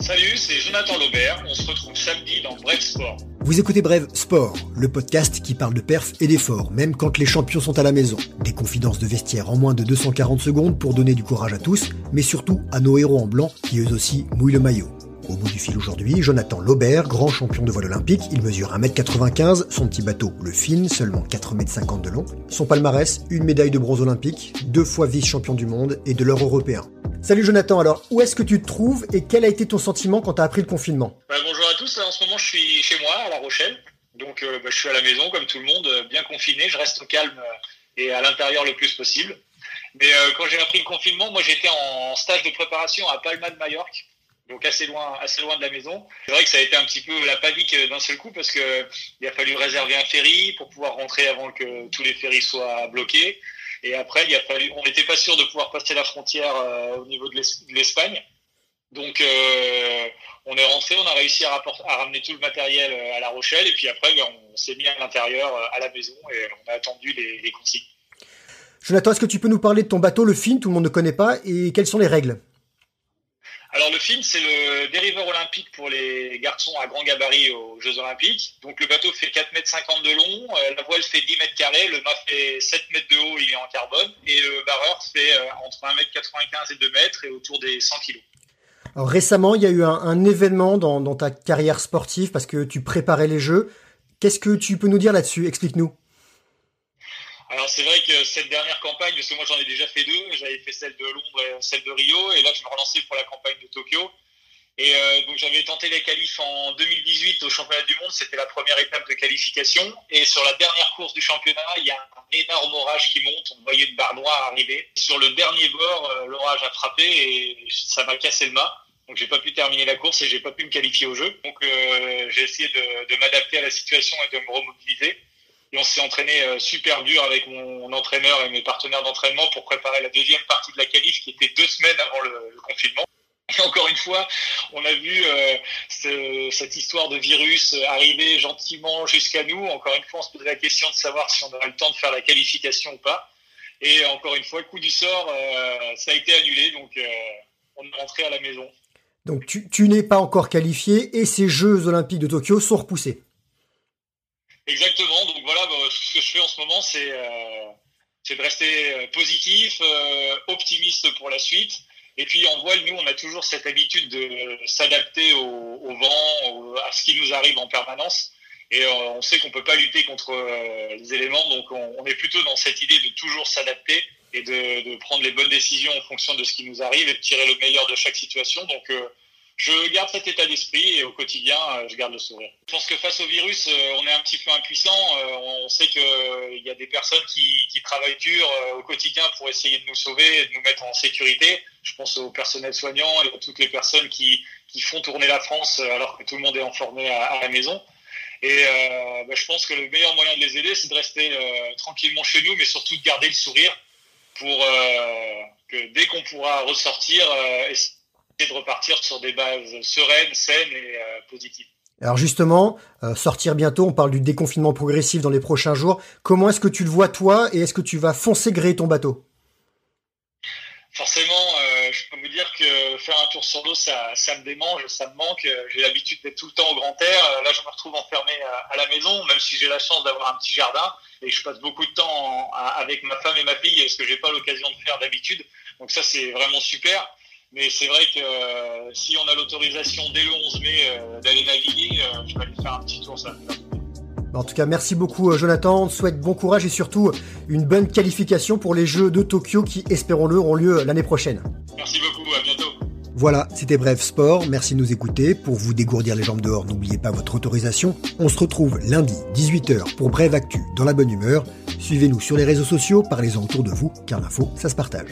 Salut, c'est Jonathan Laubert. On se retrouve samedi dans Bref Sport. Vous écoutez Bref Sport, le podcast qui parle de perf et d'efforts, même quand les champions sont à la maison. Des confidences de vestiaire en moins de 240 secondes pour donner du courage à tous, mais surtout à nos héros en blanc qui eux aussi mouillent le maillot. Au bout du fil aujourd'hui, Jonathan Laubert, grand champion de voile olympique, il mesure 1m95, son petit bateau, le Finn, seulement 4m50 de long. Son palmarès, une médaille de bronze olympique, deux fois vice-champion du monde et de l'or européen. Salut Jonathan, alors où est-ce que tu te trouves et quel a été ton sentiment quand tu as appris le confinement? Bah, Bonjour à tous, en ce moment je suis chez moi à La Rochelle, donc euh, bah, je suis à la maison comme tout le monde, euh, bien confiné, je reste au calme euh, et à l'intérieur le plus possible. Mais quand j'ai appris le confinement, moi j'étais en stage de préparation à Palma de Majorque, donc assez loin, assez loin de la maison. C'est vrai que ça a été un petit peu la panique d'un seul coup parce que il a fallu réserver un ferry pour pouvoir rentrer avant que tous les ferries soient bloqués. Et après, il a fallu, on n'était pas sûr de pouvoir passer la frontière euh, au niveau de l'Espagne. Donc, euh, on est rentré, on a réussi à, ramener tout le matériel euh, à La Rochelle. Et puis après, ben, on s'est mis à l'intérieur, à la maison, et on a attendu les, les consignes. Jonathan, est-ce que tu peux nous parler de ton bateau, le Fin Tout le monde ne connaît pas. Et quelles sont les règles? Alors le film, c'est le dériveur olympique pour les garçons à grand gabarit aux Jeux olympiques. Donc le bateau fait 4 mètres 50 de long, euh, la voile fait 10 mètres carrés, le mât fait 7 mètres de haut, il est en carbone, et le barreur fait euh, entre 1 mètre 95 et 2 mètres et autour des 100 kilos. Alors récemment, il y a eu un, événement dans, dans, ta carrière sportive parce que tu préparais les Jeux. Qu'est-ce que tu peux nous dire là-dessus? Explique-nous. Alors c'est vrai que cette dernière campagne, parce que moi j'en ai déjà fait deux, j'avais fait celle de Londres et celle de Rio, et là je me relançais pour la campagne de Tokyo. Et euh, donc j'avais tenté les qualifs en 2018 au championnat du monde, c'était la première étape de qualification. Et sur la dernière course du championnat, il y a un énorme orage qui monte, on voyait une barre noire arriver. Sur le dernier bord, euh, l'orage a frappé et ça m'a cassé le mât. Donc j'ai pas pu terminer la course et j'ai pas pu me qualifier au jeu. Donc euh, j'ai essayé de, de m'adapter à la situation et de me remobiliser. Et on s'est entraîné euh, super dur avec mon entraîneur et mes partenaires d'entraînement pour préparer la deuxième partie de la qualif qui était deux semaines avant le, confinement. Et encore une fois, on a vu euh, cette histoire de virus arriver gentiment jusqu'à nous. Encore une fois, on se posait la question de savoir si on aurait le temps de faire la qualification ou pas. Et encore une fois, coup du sort, euh, ça a été annulé. Donc, on est rentré à la maison. Donc, tu, tu n'es pas encore qualifié et ces Jeux Olympiques de Tokyo sont repoussés. Exactement. Ce que je fais en ce moment, c'est euh, de rester euh, positif, euh, optimiste pour la suite. Et puis en voile, nous, on a toujours cette habitude de s'adapter au, vent, à ce qui nous arrive en permanence. Et on sait qu'on peut pas lutter contre les éléments, donc on, on, est plutôt dans cette idée de toujours s'adapter et de, de, prendre les bonnes décisions en fonction de ce qui nous arrive et de tirer le meilleur de chaque situation. Donc je garde cet état d'esprit et au quotidien, euh, je garde le sourire. Je pense que face au virus, euh, on est un petit peu impuissant. Euh, on sait qu'il y a des personnes qui, travaillent dur au quotidien pour essayer de nous sauver et de nous mettre en sécurité. Je pense au personnel soignant et à toutes les personnes qui, font tourner la France alors que tout le monde est enfermé à, à la maison. Et bah, je pense que le meilleur moyen de les aider, c'est de rester tranquillement chez nous, mais surtout de garder le sourire pour que dès qu'on pourra ressortir, repartir sur des bases sereines, saines et euh, positives. Alors justement, euh, sortir bientôt, on parle du déconfinement progressif dans les prochains jours. Comment est-ce que tu le vois toi et est-ce que tu vas foncer gréer ton bateau? Forcément, euh, je peux vous dire que faire un tour sur l'eau, ça, ça me démange, ça me manque. J'ai l'habitude d'être tout le temps au grand air. Là, je me retrouve enfermé à, la maison, même si j'ai la chance d'avoir un petit jardin et je passe beaucoup de temps avec ma femme et ma fille, ce que j'ai pas l'occasion de faire d'habitude. Donc ça, c'est vraiment super. Mais c'est vrai que euh, si on a l'autorisation dès le 11 mai euh, d'aller naviguer, euh, je vais aller faire un petit tour, ça en tout cas, merci beaucoup Jonathan. On te souhaite bon courage et surtout une bonne qualification pour les Jeux de Tokyo qui, espérons-le, auront lieu l'année prochaine. Merci beaucoup, à bientôt. Voilà, c'était Bref Sport. Merci de nous écouter. Pour vous dégourdir les jambes dehors, n'oubliez pas votre autorisation. On se retrouve lundi, 18h, pour Brève Actu dans la bonne humeur. Suivez-nous sur les réseaux sociaux, parlez-en autour de vous, car l'info, ça se partage.